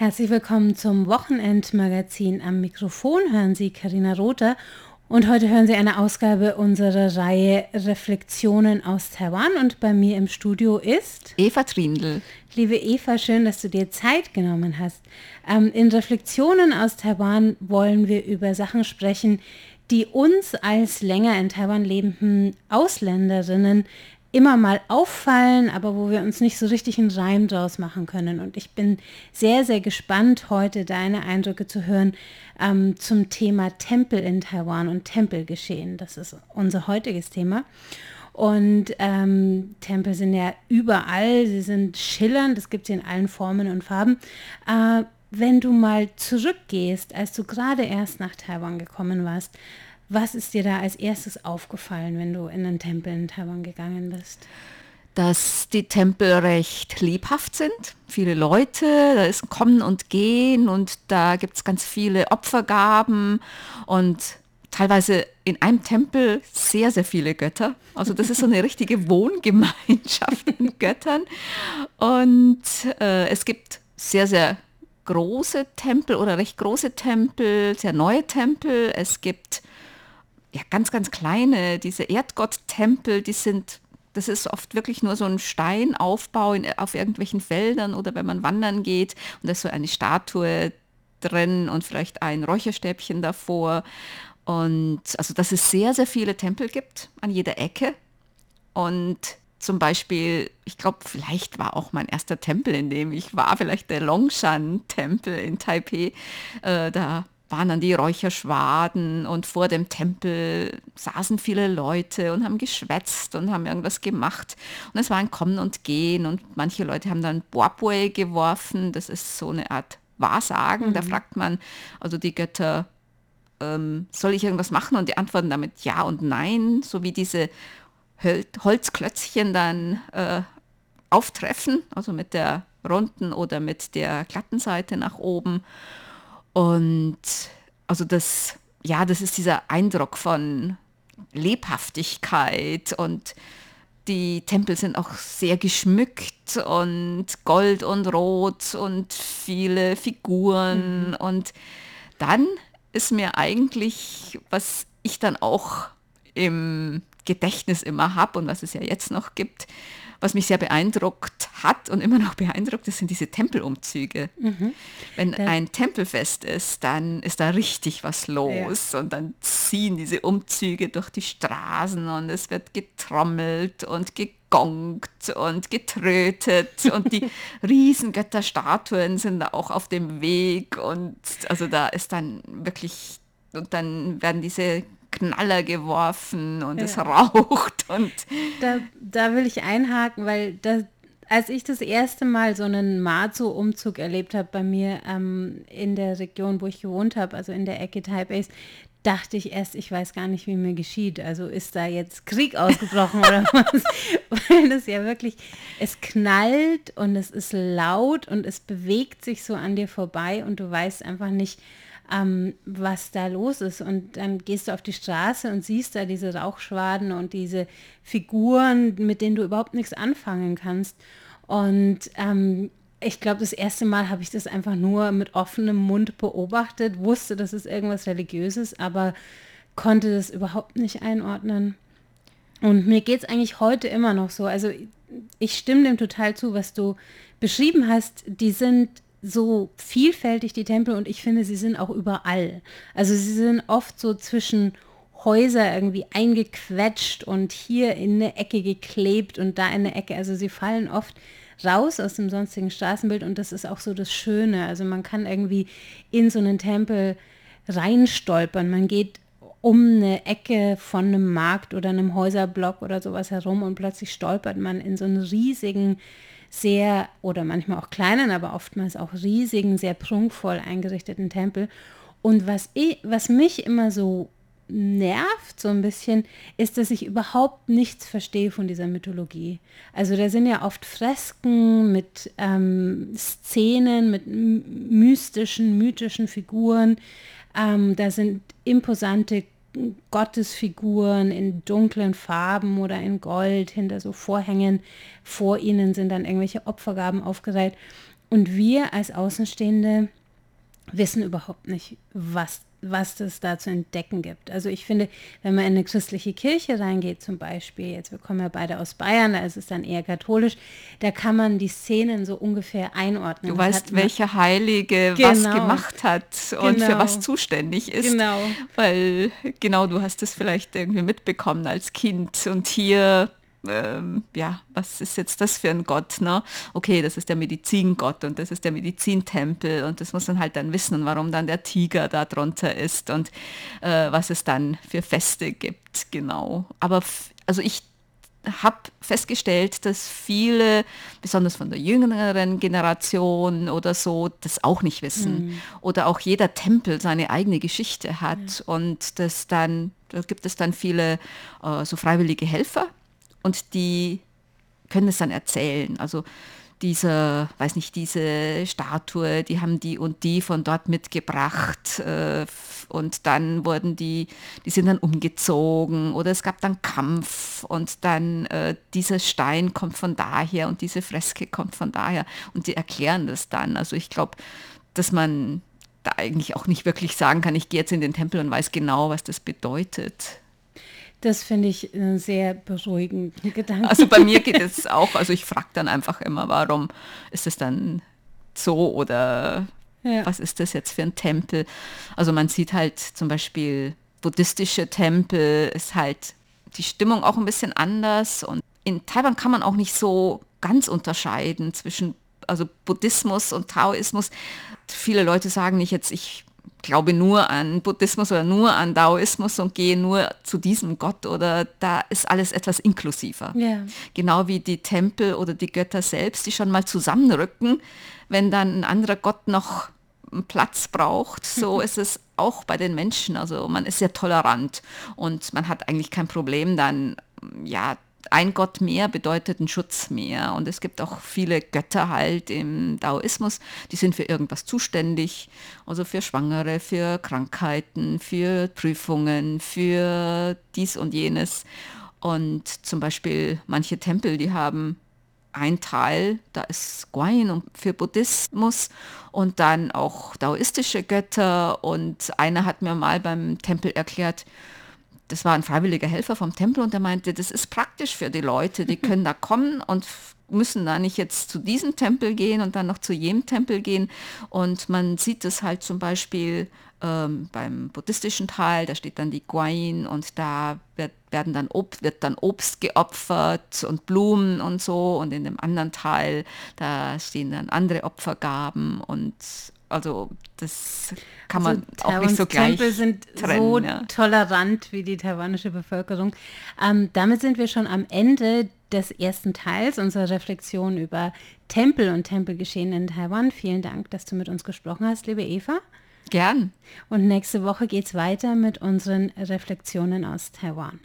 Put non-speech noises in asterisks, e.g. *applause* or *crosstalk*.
Herzlich willkommen zum Wochenendmagazin. Am Mikrofon hören Sie Karina Rother und heute hören Sie eine Ausgabe unserer Reihe Reflexionen aus Taiwan und bei mir im Studio ist Eva Trindl. Liebe Eva, schön, dass du dir Zeit genommen hast. Ähm, in Reflexionen aus Taiwan wollen wir über Sachen sprechen, die uns als länger in Taiwan lebenden Ausländerinnen immer mal auffallen, aber wo wir uns nicht so richtig einen Reim draus machen können. Und ich bin sehr, sehr gespannt, heute deine Eindrücke zu hören ähm, zum Thema Tempel in Taiwan und Tempelgeschehen. Das ist unser heutiges Thema. Und ähm, Tempel sind ja überall, sie sind schillernd, das gibt sie in allen Formen und Farben. Äh, wenn du mal zurückgehst, als du gerade erst nach Taiwan gekommen warst, was ist dir da als erstes aufgefallen, wenn du in den Tempel in Taiwan gegangen bist? Dass die Tempel recht lebhaft sind. Viele Leute, da ist Kommen und Gehen und da gibt es ganz viele Opfergaben und teilweise in einem Tempel sehr, sehr viele Götter. Also das ist so eine *laughs* richtige Wohngemeinschaft mit Göttern. Und äh, es gibt sehr, sehr große Tempel oder recht große Tempel, sehr neue Tempel. Es gibt ja, ganz, ganz kleine, diese Erdgotttempel, die sind, das ist oft wirklich nur so ein Steinaufbau in, auf irgendwelchen Feldern oder wenn man wandern geht und da ist so eine Statue drin und vielleicht ein Räucherstäbchen davor. Und also dass es sehr, sehr viele Tempel gibt an jeder Ecke. Und zum Beispiel, ich glaube, vielleicht war auch mein erster Tempel, in dem ich war, vielleicht der Longshan-Tempel in Taipei. Äh, da waren dann die Räucherschwaden und vor dem Tempel saßen viele Leute und haben geschwätzt und haben irgendwas gemacht. Und es war ein Kommen und Gehen und manche Leute haben dann Boabue geworfen. Das ist so eine Art Wahrsagen. Mhm. Da fragt man also die Götter, ähm, soll ich irgendwas machen? Und die antworten damit ja und nein, so wie diese Holzklötzchen dann äh, auftreffen, also mit der runden oder mit der glatten Seite nach oben. Und also das, ja, das ist dieser Eindruck von Lebhaftigkeit und die Tempel sind auch sehr geschmückt und gold und rot und viele Figuren. Mhm. Und dann ist mir eigentlich, was ich dann auch im Gedächtnis immer habe und was es ja jetzt noch gibt, was mich sehr beeindruckt hat und immer noch beeindruckt, das sind diese Tempelumzüge. Mhm. Wenn ja. ein Tempelfest ist, dann ist da richtig was los ja. und dann ziehen diese Umzüge durch die Straßen und es wird getrommelt und gegongt und getrötet und die *laughs* Riesengötterstatuen sind da auch auf dem Weg und also da ist dann wirklich und dann werden diese Knaller geworfen und ja. es raucht. Und da, da will ich einhaken, weil das, als ich das erste Mal so einen Mazu-Umzug erlebt habe bei mir ähm, in der Region, wo ich gewohnt habe, also in der Ecke Taipei, dachte ich erst, ich weiß gar nicht, wie mir geschieht. Also ist da jetzt Krieg ausgebrochen oder *laughs* was? Weil das ja wirklich, es knallt und es ist laut und es bewegt sich so an dir vorbei und du weißt einfach nicht, ähm, was da los ist. Und dann gehst du auf die Straße und siehst da diese Rauchschwaden und diese Figuren, mit denen du überhaupt nichts anfangen kannst. Und ähm, ich glaube, das erste Mal habe ich das einfach nur mit offenem Mund beobachtet, wusste, das ist irgendwas Religiöses, aber konnte das überhaupt nicht einordnen. Und mir geht es eigentlich heute immer noch so. Also ich stimme dem total zu, was du beschrieben hast. Die sind so vielfältig, die Tempel, und ich finde, sie sind auch überall. Also sie sind oft so zwischen Häuser irgendwie eingequetscht und hier in eine Ecke geklebt und da in eine Ecke. Also sie fallen oft raus aus dem sonstigen Straßenbild und das ist auch so das Schöne. Also man kann irgendwie in so einen Tempel reinstolpern. Man geht um eine Ecke von einem Markt oder einem Häuserblock oder sowas herum und plötzlich stolpert man in so einen riesigen sehr oder manchmal auch kleinen, aber oftmals auch riesigen, sehr prunkvoll eingerichteten Tempel. Und was, ich, was mich immer so nervt so ein bisschen, ist, dass ich überhaupt nichts verstehe von dieser Mythologie. Also da sind ja oft Fresken mit ähm, Szenen, mit mystischen, mythischen Figuren. Ähm, da sind imposante Gottesfiguren in dunklen Farben oder in Gold hinter so Vorhängen. Vor ihnen sind dann irgendwelche Opfergaben aufgereiht. Und wir als Außenstehende wissen überhaupt nicht, was was es da zu entdecken gibt. Also ich finde, wenn man in eine christliche Kirche reingeht zum Beispiel, jetzt wir kommen ja beide aus Bayern, da ist es dann eher katholisch, da kann man die Szenen so ungefähr einordnen. Du weißt, welche Heilige genau, was gemacht hat und genau, für was zuständig ist. Genau. Weil genau, du hast es vielleicht irgendwie mitbekommen als Kind und hier ähm, ja, was ist jetzt das für ein Gott? Ne? Okay, das ist der Medizingott und das ist der Medizintempel und das muss man halt dann wissen, warum dann der Tiger da drunter ist und äh, was es dann für Feste gibt, genau. Aber also ich habe festgestellt, dass viele, besonders von der jüngeren Generation oder so, das auch nicht wissen. Mhm. Oder auch jeder Tempel seine eigene Geschichte hat. Mhm. Und das dann, da gibt es dann viele äh, so freiwillige Helfer, und die können es dann erzählen. Also diese, weiß nicht, diese Statue, die haben die und die von dort mitgebracht äh, und dann wurden die, die sind dann umgezogen oder es gab dann Kampf und dann äh, dieser Stein kommt von daher und diese Freske kommt von daher und die erklären das dann. Also ich glaube, dass man da eigentlich auch nicht wirklich sagen kann, ich gehe jetzt in den Tempel und weiß genau, was das bedeutet. Das finde ich einen sehr beruhigenden Gedanken. Also bei mir geht *laughs* es auch, also ich frage dann einfach immer, warum ist es dann so oder ja. was ist das jetzt für ein Tempel? Also man sieht halt zum Beispiel buddhistische Tempel ist halt die Stimmung auch ein bisschen anders und in Taiwan kann man auch nicht so ganz unterscheiden zwischen also Buddhismus und Taoismus. Viele Leute sagen nicht jetzt, ich glaube nur an Buddhismus oder nur an Daoismus und gehe nur zu diesem Gott oder da ist alles etwas inklusiver. Ja. Genau wie die Tempel oder die Götter selbst, die schon mal zusammenrücken, wenn dann ein anderer Gott noch Platz braucht. So *laughs* ist es auch bei den Menschen. Also man ist sehr tolerant und man hat eigentlich kein Problem dann, ja, ein Gott mehr bedeutet ein Schutz mehr. Und es gibt auch viele Götter halt im Daoismus, die sind für irgendwas zuständig. Also für Schwangere, für Krankheiten, für Prüfungen, für dies und jenes. Und zum Beispiel manche Tempel, die haben ein Teil, da ist Guayin für Buddhismus und dann auch daoistische Götter. Und einer hat mir mal beim Tempel erklärt, das war ein freiwilliger Helfer vom Tempel und der meinte, das ist praktisch für die Leute, die können da kommen und müssen da nicht jetzt zu diesem Tempel gehen und dann noch zu jenem Tempel gehen. Und man sieht es halt zum Beispiel ähm, beim buddhistischen Teil, da steht dann die Guayin und da wird, werden dann Obst, wird dann Obst geopfert und Blumen und so. Und in dem anderen Teil, da stehen dann andere Opfergaben und also das kann also man auch nicht so gleich Tempel sind trennen, so ja. tolerant wie die taiwanische Bevölkerung. Ähm, damit sind wir schon am Ende des ersten Teils unserer Reflexion über Tempel und Tempelgeschehen in Taiwan. Vielen Dank, dass du mit uns gesprochen hast, liebe Eva. Gern. Und nächste Woche geht es weiter mit unseren Reflexionen aus Taiwan.